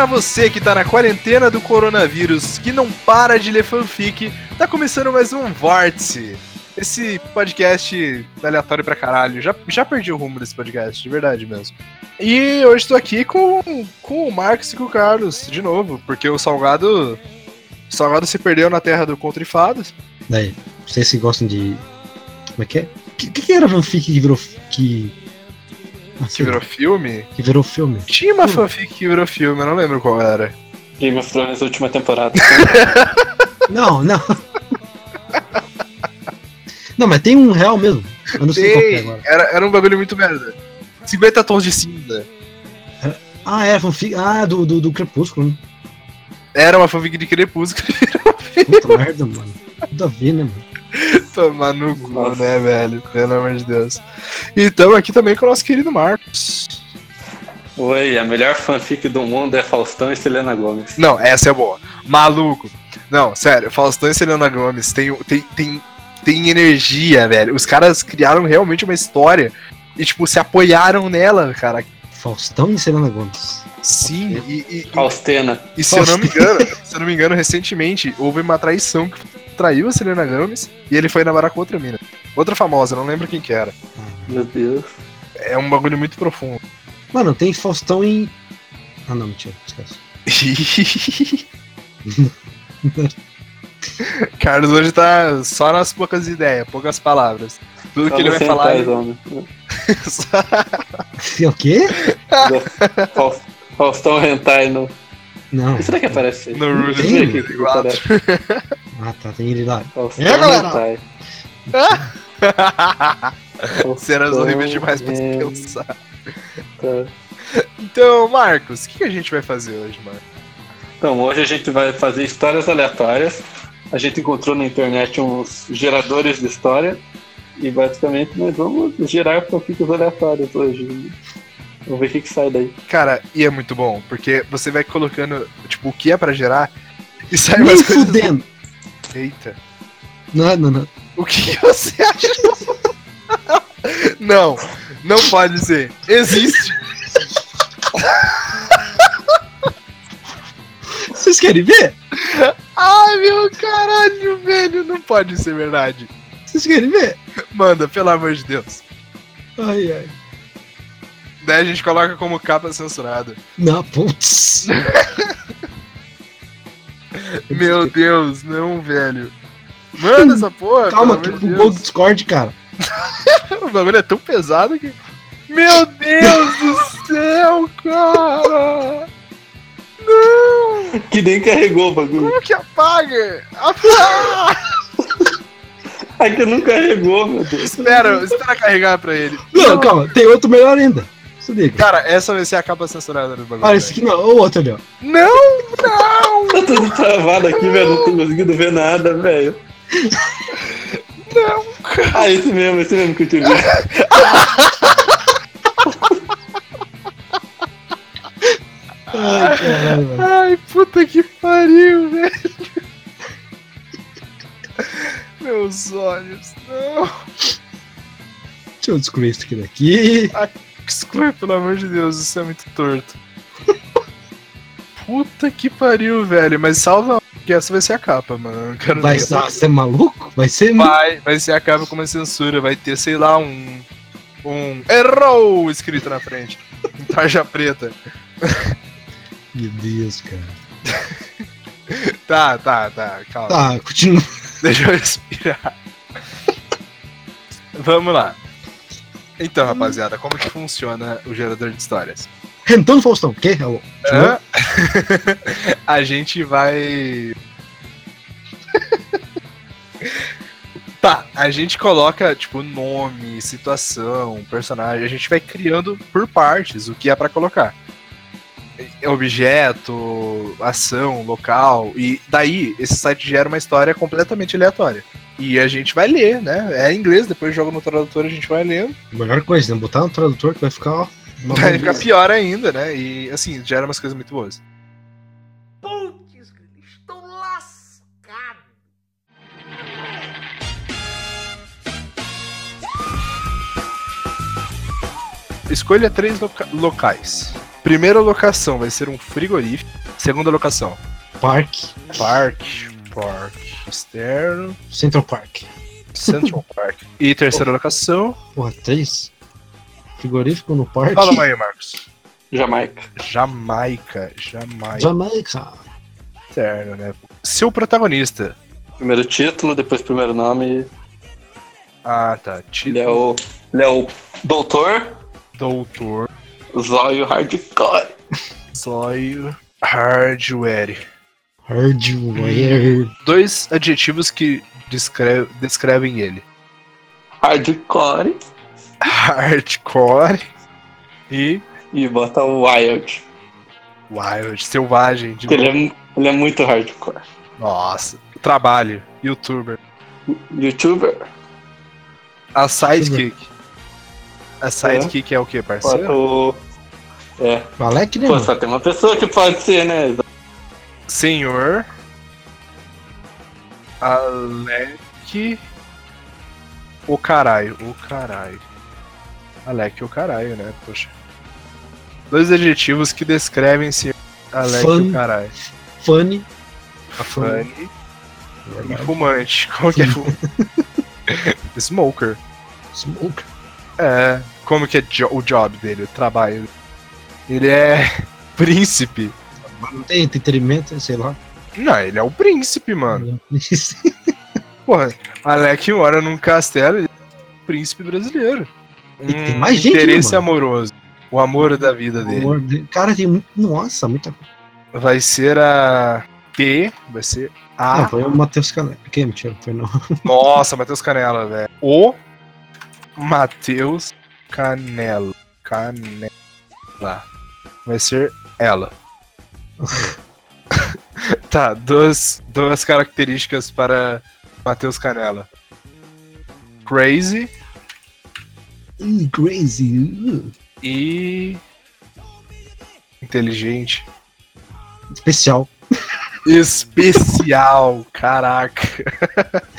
Pra você que tá na quarentena do coronavírus, que não para de ler fanfic, tá começando mais um Vórtice. Esse podcast aleatório pra caralho. Já, já perdi o rumo desse podcast, de verdade mesmo. E hoje tô aqui com, com o Marcos e com o Carlos, de novo, porque o Salgado. O Salgado se perdeu na terra do Contra Fadas. Daí, vocês que gostam de. Como é que é? O que, que, era fanfic que virou. Que, Que virou filme. que virou filme? Tinha uma fanfic que virou filme, eu não lembro qual era. Game of Thrones última temporada. Não, não. Não, mas tem um real mesmo. Eu não sei qual que é Tem, agora. era, era um bagulho muito merda. 50 tons de cinza. Ah, é, fanfic. Ah, do, do, do Crepúsculo, né? Era uma fanfic de Crepúsculo. Puta merda, mano. Tudo a ver, né, mano? Tomar no cu, Nossa. né, velho? Pelo amor de Deus. E estamos aqui também com o nosso querido Marcos. Oi, a melhor fanfic do mundo é Faustão e Selena Gomes. Não, essa é boa. Maluco. Não, sério, Faustão e Selena Gomes tem, tem, tem, tem energia, velho. Os caras criaram realmente uma história e, tipo, se apoiaram nela, cara. Faustão e Selena Gomes. Sim, e, e- e- Faustena. E se eu não me engano, se eu não me engano, recentemente houve uma traição que traiu a Selena Gomez e ele foi namorar com outra mina. Outra famosa, não lembro quem que era. Meu Deus. É um bagulho muito profundo. Mano, tem Faustão em. Ah, não, mentira, esquece. Carlos hoje tá só nas poucas ideias, poucas palavras. Tudo Só que ele vai falar. ele- homem. É o quê? Faustão Hentai no. Não. Será que aparece? No Não Rude aparece. Ah, tá, tem ele lá. Faustão É, galera? Hentai. Cenas horríveis demais pra se pensar. Então, Marcos, o que que a gente vai fazer hoje, Marcos? Então, hoje a gente vai fazer histórias aleatórias. A gente encontrou na internet uns geradores de história. E basicamente nós vamos gerar fanfics aleatórios hoje. Vamos ver o que, que sai daí. Cara, e é muito bom, porque você vai colocando, tipo, o que é pra gerar e sai Nem umas coisas. fudendo. Eita. Não, não, não. O que você acha? não, não pode ser. Existe. Vocês querem ver? Ai, meu caralho, velho. Não pode ser verdade. Vocês querem ver? Manda, pelo amor de Deus. Ai, ai. Daí a gente coloca como capa censurada. Não, putz. Meu Deus, não, velho. Manda essa porra. Calma, que bugou o. Discord, cara. O bagulho é tão pesado que. Meu Deus do céu, cara! Não! Que nem carregou o bagulho. Como que apaga? Apaga! Ai, que não carregou, meu Deus. espera, espera carregar pra ele. Não, calma, tem outro melhor ainda. Se liga. Cara, essa vai ser a capa censurada do bagulho. Olha, esse aqui não, o outro ali, ó. Não, não! Tá tudo travado aqui, velho. Não tô conseguindo ver nada, velho. Não, cara. Ah, esse mesmo, esse mesmo que eu te vi. Ai, mano. Ai, puta que pariu, velho. Meus olhos, não. Deixa eu excluir isso aqui daqui. Exclui, pelo amor de Deus, isso é muito torto. Puta que pariu, velho. Mas salva que essa vai ser a capa, mano. Vai ser, você é maluco? Vai ser. Vai, vai ser a capa com uma censura. Vai ter, sei lá, um. Um. Errou! escrito na frente. Em tarja preta. Meu Deus, cara. Tá, tá, tá. Calma. Tá, continua. Deixa eu respirar. Vamos lá. Então, rapaziada, como que funciona o gerador de histórias? Rentando Faustão. Que? É o- Hã? a gente vai. tá, a gente coloca, tipo, nome, situação, personagem, a gente vai criando por partes o que é pra colocar. Objeto, ação, local, e daí esse site gera uma história completamente aleatória. E a gente vai ler, né? É em inglês, depois joga no tradutor, a gente vai lendo. Melhor coisa, né? Botar no tradutor que vai ficar, ó. Vai ficar pior ainda, né? E assim, gera umas coisas muito boas. Putz, estou lascado. Escolha três loca- locais. Primeira locação vai ser um frigorífico. Segunda locação, Parque. parque, parque externo, Central Park. Central Park. E terceira locação, Porra, três? Frigorífico no parque. fala aí, Marcos. Jamaica. Jamaica, Jamaica, Jamaica. externo, né? Seu protagonista. Primeiro título, depois primeiro nome. Ah, tá. Ele Título, é o, ele é o Doutor doutor, Zóio Hardcore. zóio, hardware. Hardware. Dois adjetivos que descre- descrevem ele. Hardcore Hardcore e e bota o Wild. wild, selvagem. Ele é, ele é muito hardcore. Nossa. Trabalho, youtuber. Youtuber, A sidekick. A sidekick é, o que, bota parceiro? o. É. Alec, né? Pô, só tem uma pessoa que pode ser, né? Senhor. Alec. O caralho, o caralho. Alec, o caralho, né? Poxa. Dois adjetivos que descrevem se Alec, Fun. o caralho. Funny. Funny e fumante. Como que é fumante? Smoker. Smoke. É. Como que é jo- o job dele, o trabalho? Ele é príncipe. Não tem entretenimento, sei lá. Não, ele é o príncipe, mano. Porra, Alec mora num castelo, ele é um príncipe brasileiro. E tem Um mais gente, interesse amoroso. O amor da vida dele. Amor de- Cara, tem muito. Nossa, muita coisa. Vai ser a T, vai ser Não, a. foi o Matheus Canela. Quem mentira? Foi não. Nossa, Matheus Canela, velho. O Matheus Canela. Canela. Vai ser ela. tá, duas, duas características para Matheus Canela. Crazy Ih, crazy. uh. e. Inteligente. Especial. Especial, caraca.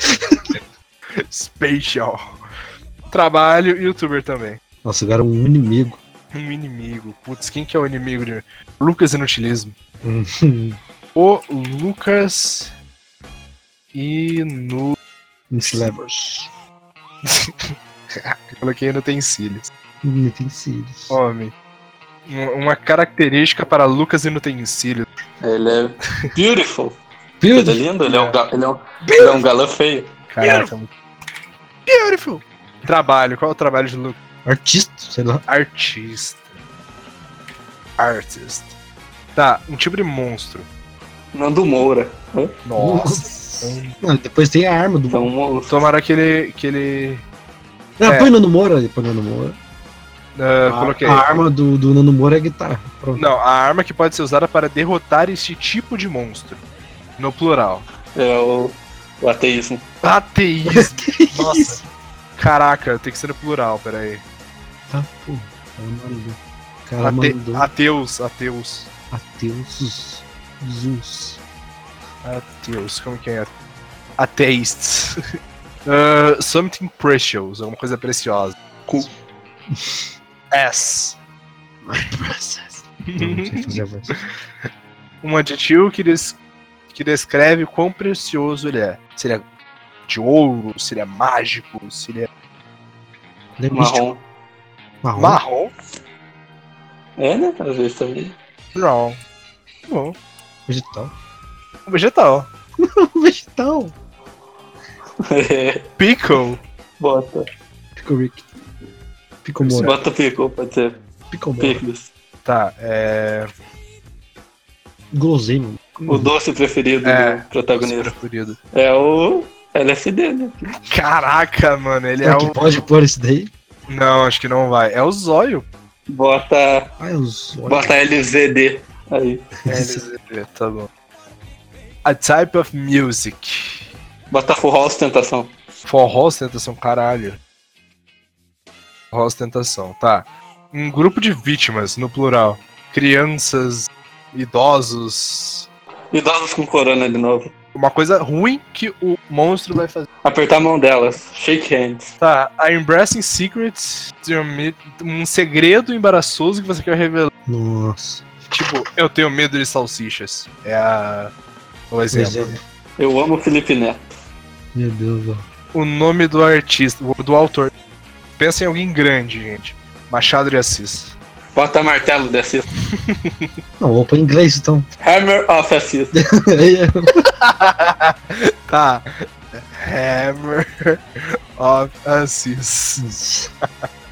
Special. Trabalho e youtuber também. Nossa, agora um inimigo. Um inimigo. Putz, quem que é o inimigo de Lucas Inutilismo? O Lucas Inu... Levers. Coloquei no utensílios. Utensílios. Homem. Um- Uma característica para Lucas Inutensílios. Ele é beautiful. Ele é Beautiful. lindo, ele é um, ga- ele é um, ele é um galã feio. Caraca. Beautiful. Trabalho. Qual é o trabalho de Lucas? Artista, sei lá. Artista. Artist. Tá, um tipo de monstro. Nando Moura. Hã? Nossa. Não, depois tem a arma do. Então, monstro. Tomara que ele. Que ele Não, é. põe Nano Moura ali, põe Nano Moura. ah, A- coloquei. A arma do, do Nano Moura é a guitarra. Pronto. Não, a arma que pode ser usada para derrotar este tipo de monstro. No plural. É o, o ateísmo. Ateísmo. que Nossa. isso? Caraca, tem que ser no plural, peraí. Tá, pô. O cara Ate... mandou. Ateus, ateus. Ateus. Zeus. Ateus, como que é? Ateists. Uh, something precious, alguma coisa preciosa. Cu. S. My process. Um adjetivo que, des... que descreve o quão precioso ele é. Se ele é de ouro, se ele é mágico, se ele é Ele é. Marrom. Marrom. marrom. É, né? Às vezes também. Não. Bom. Vegetal. Vegetal. Vegetal. É, Pickle. bota. Pico Rick. Pico Moura. Bota pico, pode ser. Pico Moura. Picles. Tá, é. Guloseima. O doce preferido É. do protagonista. Preferido. É o LSD, né? Caraca, mano, ele é que o. pode pôr esse daí? Não, acho que não vai. É o zóio. Bota, é os bota LZD. Aí. LZD, tá bom. A type of music. Bota forró ostentação. Forró ostentação, caralho. Forró ostentação, tá. Um grupo de vítimas, no plural. Crianças, idosos. Idosos com corona de novo. Uma coisa ruim que o monstro vai fazer. Apertar a mão delas. Shake hands. Tá, a Embracing Secrets um segredo embaraçoso que você quer revelar. Nossa. Tipo, eu tenho medo de salsichas. É a. O exemplo. é. Eu amo o Felipe Neto. Meu Deus, ó. O nome do artista, do autor. Pensa em alguém grande, gente. Machado de Assis. Bota martelo de assist. Não, vou pôr em inglês então. Hammer of assist. Tá. Hammer of Assis.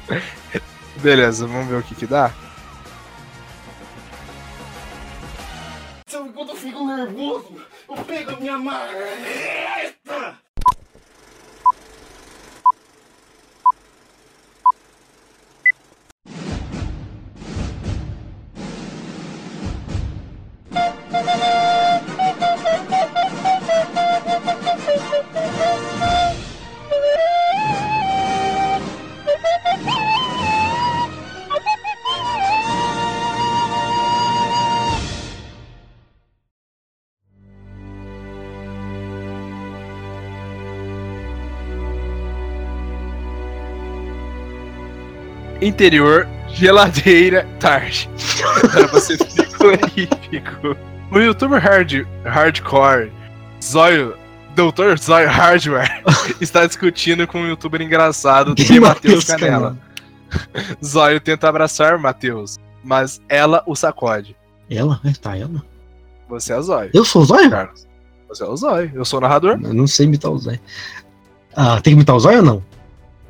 Beleza, vamos ver o que que dá. Sabe quando eu fico nervoso? Eu pego a minha marreta! Interior, geladeira, tarde. Para você frigorífico. O youtuber hard, hardcore, Zóio, Doutor Zóio Hardware, está discutindo com um youtuber engraçado de Matheus Canela. Zóio tenta abraçar Matheus, mas ela o sacode. Ela? É, tá, ela. Você é o Zóio, Eu sou o Zóio? Carlos. Você é o Zóio. Eu sou o narrador. Eu não sei imitar o Zóio. Ah, tem que imitar o Zóio ou não?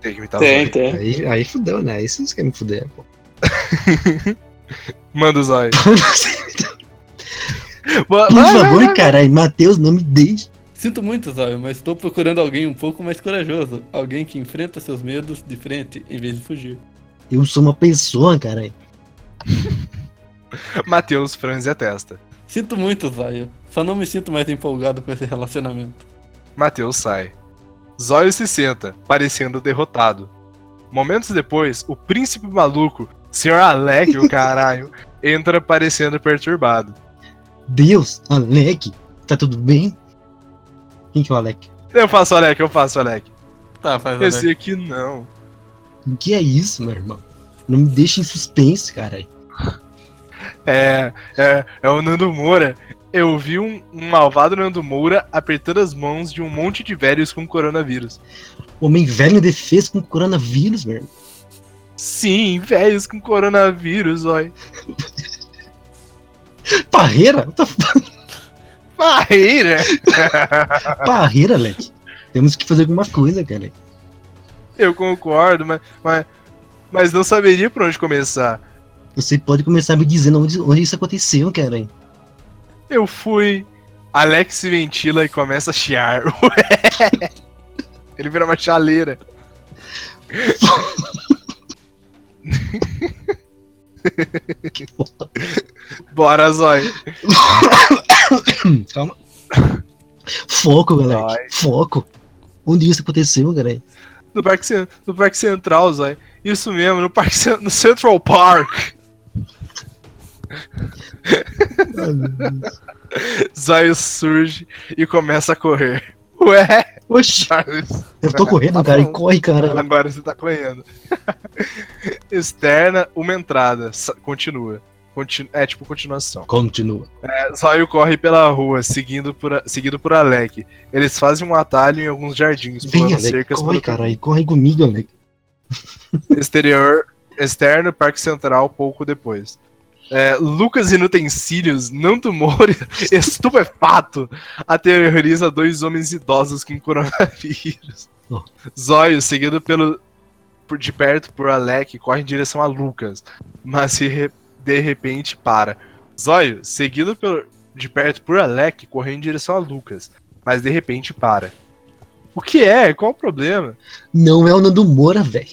Tem que imitar Tem, o Zóio. tem. Aí, aí fudeu, né? Aí vocês querem me fuder, pô. Manda o Zóio. Por favor, caralho, Matheus, não me deixe. Sinto muito, Zóio, mas estou procurando alguém um pouco mais corajoso. Alguém que enfrenta seus medos de frente em vez de fugir. Eu sou uma pessoa, caralho. Matheus franze a testa. Sinto muito, Zóio. Só não me sinto mais empolgado com esse relacionamento. Matheus sai. Zóio se senta, parecendo derrotado. Momentos depois, o príncipe maluco, Sr. Alec, o caralho, entra parecendo perturbado. Deus, Alec, tá tudo bem? Quem que é o Alec? Eu faço Alec, eu faço Alec. Tá, faz Alex. Esse aqui não. O que é isso, meu irmão? Não me deixa em suspense, caralho. É, é, é o Nando Moura. Eu vi um, um malvado Nando Moura apertando as mãos de um monte de velhos com coronavírus. Homem velho indefeso com coronavírus, meu irmão. Sim, velhos com coronavírus, oi. Parreira? Barreira! Parreira, Alec. Temos que fazer alguma coisa, cara. Eu concordo, mas, mas, mas não saberia por onde começar. Você pode começar me dizendo onde, onde isso aconteceu, cara. Eu fui. Alex se ventila e começa a chiar. Ué! Ele vira uma chaleira. Bora, Zói. Calma. Foco, galera. Vai. Foco. Onde isso aconteceu, cara? No Parque, no parque Central, Zói. Isso mesmo, no, parque, no Central Park. Zóio surge e começa a correr. Ué, Oxi, Charles. eu tô correndo, cara. E corre, cara. Agora você tá correndo. Externa, uma entrada. Continua. Continu- é tipo continuação. Continua. É, Zóio corre pela rua, seguindo por, seguido por Alec. Eles fazem um atalho em alguns jardins, Vem, Alec. cercas Corre, cara. Corre comigo, Alec. exterior, externo, Parque Central, pouco depois. É, Lucas Inutensílios, Nando Moura, estupefato, aterroriza dois homens idosos com coronavírus. Oh. Zóio, seguido pelo, por, de perto por Alec, corre em direção a Lucas, mas se de repente para. Zóio, seguido pelo, de perto por Alec, corre em direção a Lucas, mas de repente para. O que é? Qual o problema? Não é o Nando Moura, velho.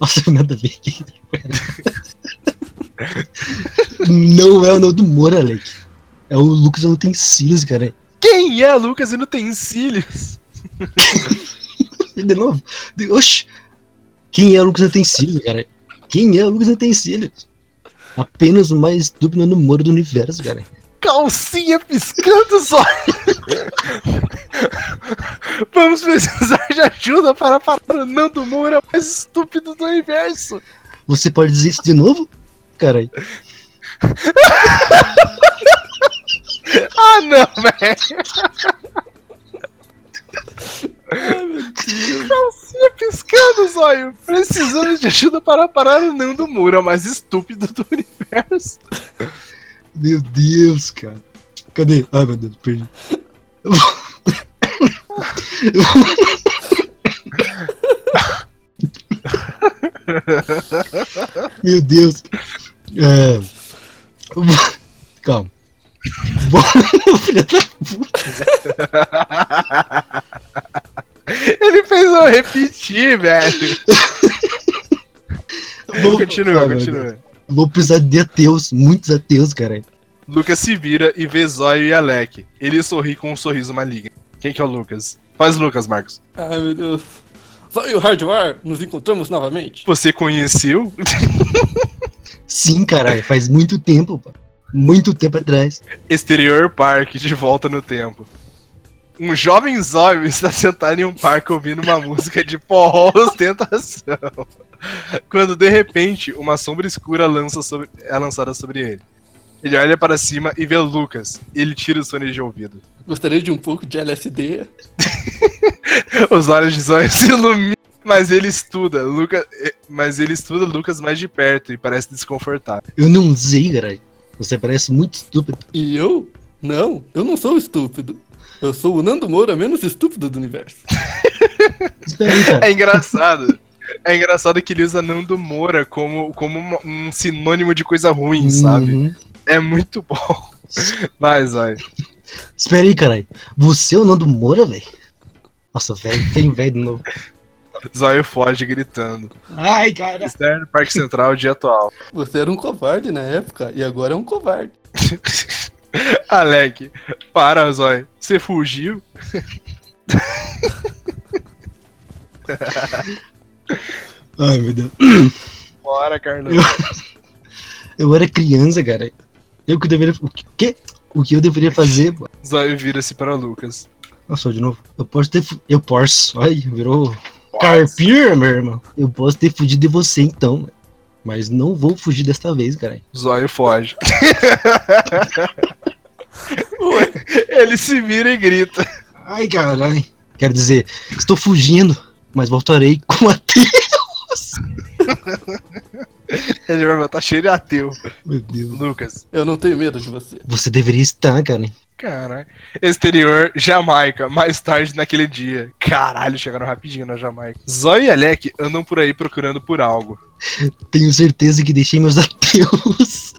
Nossa, nada a ver. Não é o Nando Moura, Alec. É o Lucas Utensílios, cara. Quem é Lucas Inutensílios? De novo. De- Oxi. Quem é o Lucas Utensílios, cara? Quem é o Lucas Utensílios? Apenas o mais estúpido Nando Moura do universo, cara. calcinha piscando olhos. Vamos precisar de ajuda para parar o Nando Moura mais estúpido do universo. Você pode dizer isso de novo? Caralho. Ah, não, velho. Calcinha piscando, zóio. Precisamos de ajuda para parar o Nando Moura mais estúpido do universo. Meu Deus, cara. Cadê? Ai, meu Deus, perdi. Meu Deus. É... Calma. Filha da Ele fez eu repetir, velho. Vou- Continua, Ah, continua. Vou precisar de ateus, muitos ateus, cara. Lucas se vira e vê Zóio e Alec. Ele sorri com um sorriso maligno. Quem que é o Lucas? Faz Lucas, Marcos. Ai, meu Deus. Só e o Hardware, nos encontramos novamente. Você conheceu? Sim, caralho, faz muito tempo, pô. Muito tempo atrás. Exterior Parque, de volta no tempo. Um jovem zóio está sentado em um parque ouvindo uma música de forró ostentação. Quando de repente uma sombra escura lança sobre- é lançada sobre ele. Ele olha para cima e vê Lucas. Ele tira os fones de ouvido. Gostaria de um pouco de LSD. Os olhos de Zóio se iluminam, mas ele estuda Lucas, eh, mas ele estuda Lucas mais de perto e parece desconfortável. Eu não sei, caralho. Você parece muito estúpido. E eu? Não, eu não sou estúpido. Eu sou o Nando Moura menos estúpido do universo. É engraçado. É engraçado que ele usa Nando Moura como, como um sinônimo de coisa ruim, sabe? Uhum. É muito bom. Vai, Zóio. Espera aí, caralho. Você é o Nando Moura, velho? Nossa, velho, tem velho de novo. Zóio foge gritando. Ai, cara. Externo Parque Central, dia atual. Você era um covarde na época e agora é um covarde. Alec, para, Zóio. Você fugiu? Ai, meu Deus. Bora, Carlão. Eu era criança, cara. Eu que deveria. O quê? O que eu deveria fazer? pô? Zóio vira-se para Lucas. Nossa, de novo. Eu posso ter. Eu posso. Ai, virou. Carpir, meu irmão. Eu posso ter fugido de você então. Mas não vou fugir desta vez, cara. Zóio foge. Ele se vira e grita. Ai, caralho. Quero dizer, estou fugindo, mas voltarei com a Ele vai matar cheio de ateu. Meu Deus. Lucas. Eu não tenho medo de você. Você deveria estar, cara. Caralho. Exterior, Jamaica, mais tarde naquele dia. Caralho, chegaram rapidinho na Jamaica. Zóio e Alec andam por aí procurando por algo. Tenho certeza que deixei meus ateus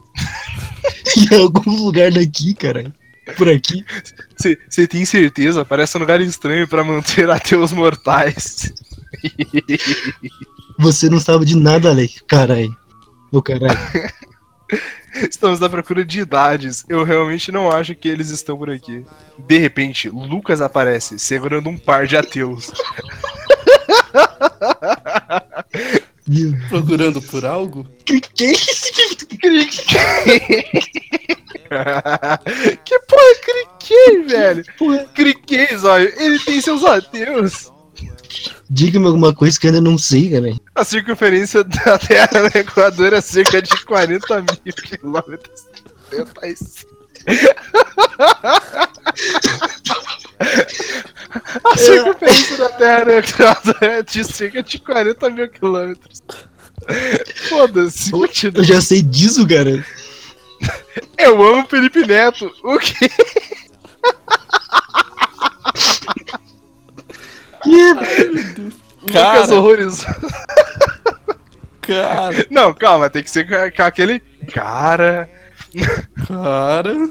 em algum lugar daqui, cara. Por aqui. Você tem certeza? Parece um lugar estranho pra manter ateus mortais. Você não sabe de nada, Alec. Caralho. Ô, caralho. Estamos à procura de idades. Eu realmente não acho que eles estão por aqui. De repente, Lucas aparece segurando um par de ateus. Procurando por algo? Que que é isso? que porra é Criquei, velho? Porra. Criquei, Zóio. Ele tem seus ateus. Diga-me alguma coisa que eu ainda não sei, cara. A circunferência da Terra no Equador é cerca de 40 mil quilômetros. Meu pai. A circunferência da Terra no Equador é de cerca de 40 mil quilômetros. Foda-se. Eu já sei disso, cara. Eu amo Felipe Neto. O quê? Lucas Cara, horrorizou. cara, Não, calma, tem que ser com com aquele. Cara. cara.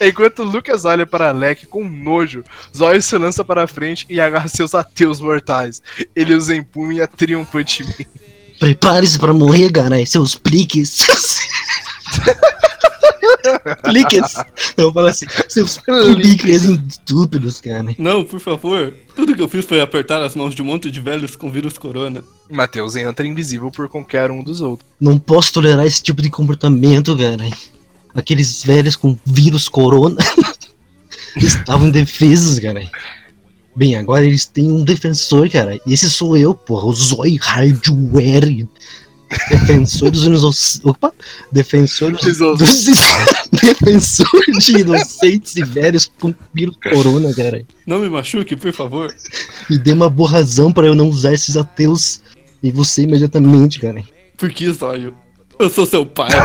Enquanto Lucas olha para Alec com nojo, Zóio se lança para a frente e agarra seus ateus mortais. Ele os empunha triunfantemente. Prepare-se pra morrer, cara. Seus pliques. pliques. Eu falo assim, seus pliques estúpidos, cara. Não, por favor. Tudo que eu fiz foi apertar as mãos de um monte de velhos com vírus corona. Mateus entra invisível por qualquer um dos outros. Não posso tolerar esse tipo de comportamento, cara. aqueles velhos com vírus corona estavam indefesos, cara. Bem, agora eles têm um defensor, cara. E esse sou eu, porra, o Zoe Hardware. Defensor dos inocentes. Opa! Defensor dos, Dos- dos Defensor de inocentes e velhos com vírus corona, cara. Não me machuque, por favor. Me dê uma boa razão pra eu não usar esses ateus em você imediatamente, cara. Por que, Zóio? Eu sou seu pai.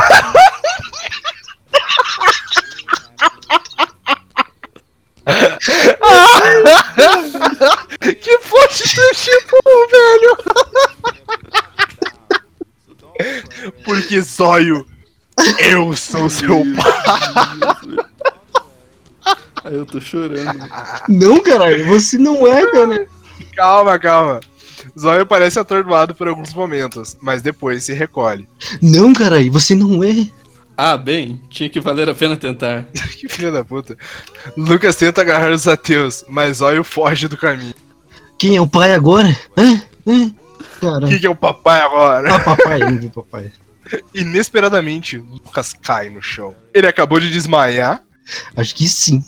Tipo, velho! Porque zóio, eu sou seu pai. Aí eu tô chorando. Não, caralho, você não é, cara. Calma, calma. Zóio parece atordoado por alguns momentos, mas depois se recolhe. Não, caralho, você não é. Ah, bem, tinha que valer a pena tentar. Que filho da puta. Lucas tenta agarrar os ateus, mas Zóio foge do caminho. Quem é o pai agora? Hã? Hã? O Caralho. que, que é o papai agora? Ah, papai, vi papai. Inesperadamente, Lucas cai no chão. Ele acabou de desmaiar. Acho que sim.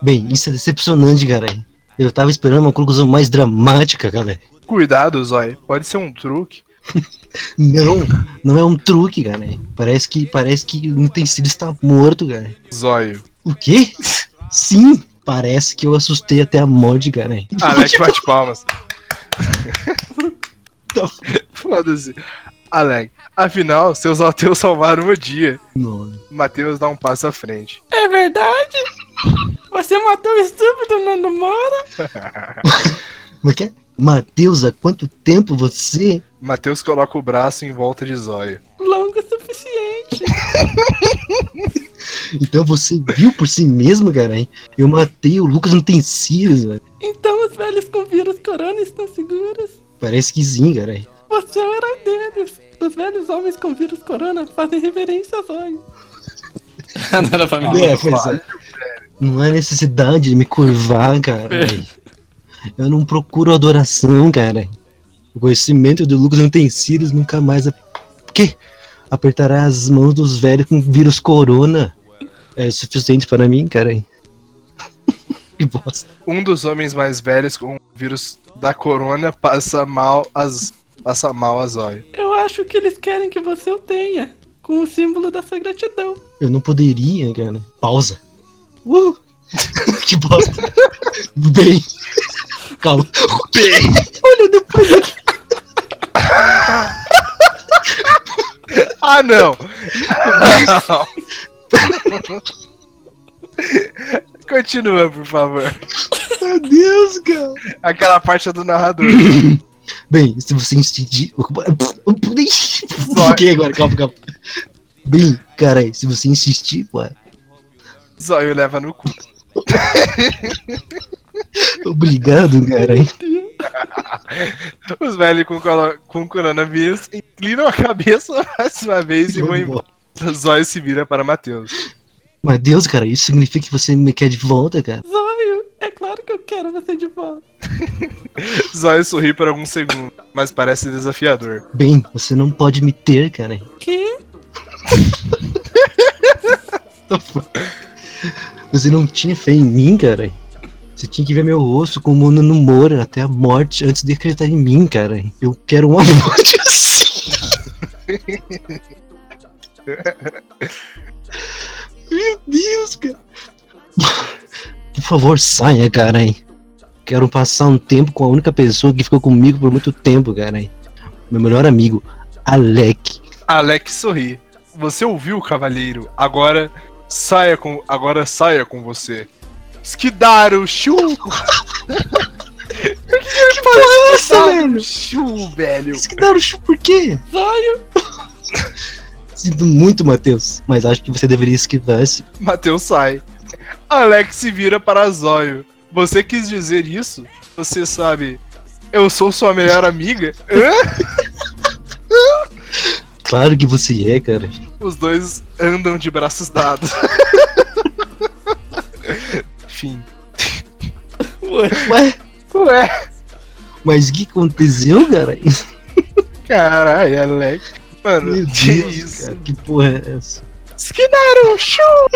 Bem, isso é decepcionante, caralho. Eu tava esperando uma conclusão mais dramática, cara. Cuidado, Zóio. Pode ser um truque. Não, não é um truque, cara. Parece que parece que o utensílio está morto, cara. Zóio. O quê? Sim, parece que eu assustei até a morte, cara. Alex bate palmas. Tá. Foda-se. Alex, afinal, seus ateus salvaram o dia. Não. Matheus dá um passo à frente. É verdade? Você matou o estúpido Nando Mora? Como é que é? Matheus, há quanto tempo você? Matheus coloca o braço em volta de Zóio. Longo o suficiente. Então você viu por si mesmo, cara? Eu matei o Lucas não tem cílios, velho. Então os velhos com vírus corona estão seguros? Parece que sim, cara. Você é o herói deles. Os velhos homens com vírus corona fazem reverência a Zóio. Não era pra mim. É, pois é. Não há necessidade de me curvar, cara. Eu não procuro adoração, cara. O conhecimento do Lucas não tem cílios nunca mais. A... Que? Apertará as mãos dos velhos com vírus corona. É suficiente para mim, cara. que bosta. Um dos homens mais velhos com o vírus da corona passa mal as passa mal a Zóio. Eu acho que eles querem que você o tenha. Com o símbolo da sua gratidão. Eu não poderia, cara. Pausa. Uh! que bosta. Bem. Calma. Bem. Olha depois. Ah, não! Continua, por favor. Meu Deus, cara. Aquela parte é do narrador. Bem, se você insistir. Ok, agora, calma, calma. Bem, cara, se você insistir, ué, Zóio leva no cu. obrigado, cara. Os velhos com, com coronavírus inclinam a cabeça mais uma vez e vão embora. Zóio se vira para Matheus. Mas Deus, cara, isso significa que você me quer de volta, cara. Zóio, é claro que eu quero você de volta. Zóio sorri por alguns segundos, mas parece desafiador. Bem, você não pode me ter, cara. Que? Você não tinha fé em mim, cara. Você tinha que ver meu rosto como no Moura até a morte antes de acreditar em mim, cara. Eu quero uma morte assim. Meu Deus, cara. Por favor, saia, cara. Quero passar um tempo com a única pessoa que ficou comigo por muito tempo, cara. Meu melhor amigo, Alec. Alex sorri. Você ouviu, cavalheiro? Agora saia com, agora saia com você. Skidaro, chu! Que porra é essa, velho? Chu, velho. Dá o por quê? Zóio, Sinto muito, Matheus, mas acho que você deveria esquivar esse. Matheus sai. Alex se vira para Zóio. Você quis dizer isso? Você sabe. Eu sou sua melhor amiga? Hã? Claro que você é, cara. Os dois andam de braços dados. Fim. ué, Ué, Ué, mas o que aconteceu, cara? caralho, Alex. Mano, Meu que Deus, isso? cara, que porra é essa? Esquinaram, show!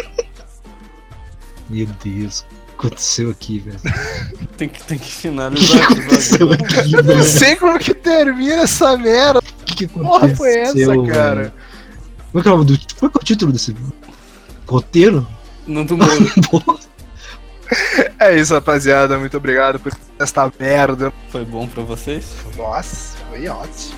Meu Deus, o que aconteceu aqui, velho? Tem que, tem que finalizar que o aconteceu aqui, Não velho? sei como que termina essa merda. O que que Porra, foi essa, cara? Como é que é o nome do. Qual que é o título desse. Roteiro? Não do Moro. É isso, rapaziada. Muito obrigado por esta merda. Foi bom pra vocês? Nossa, foi ótimo.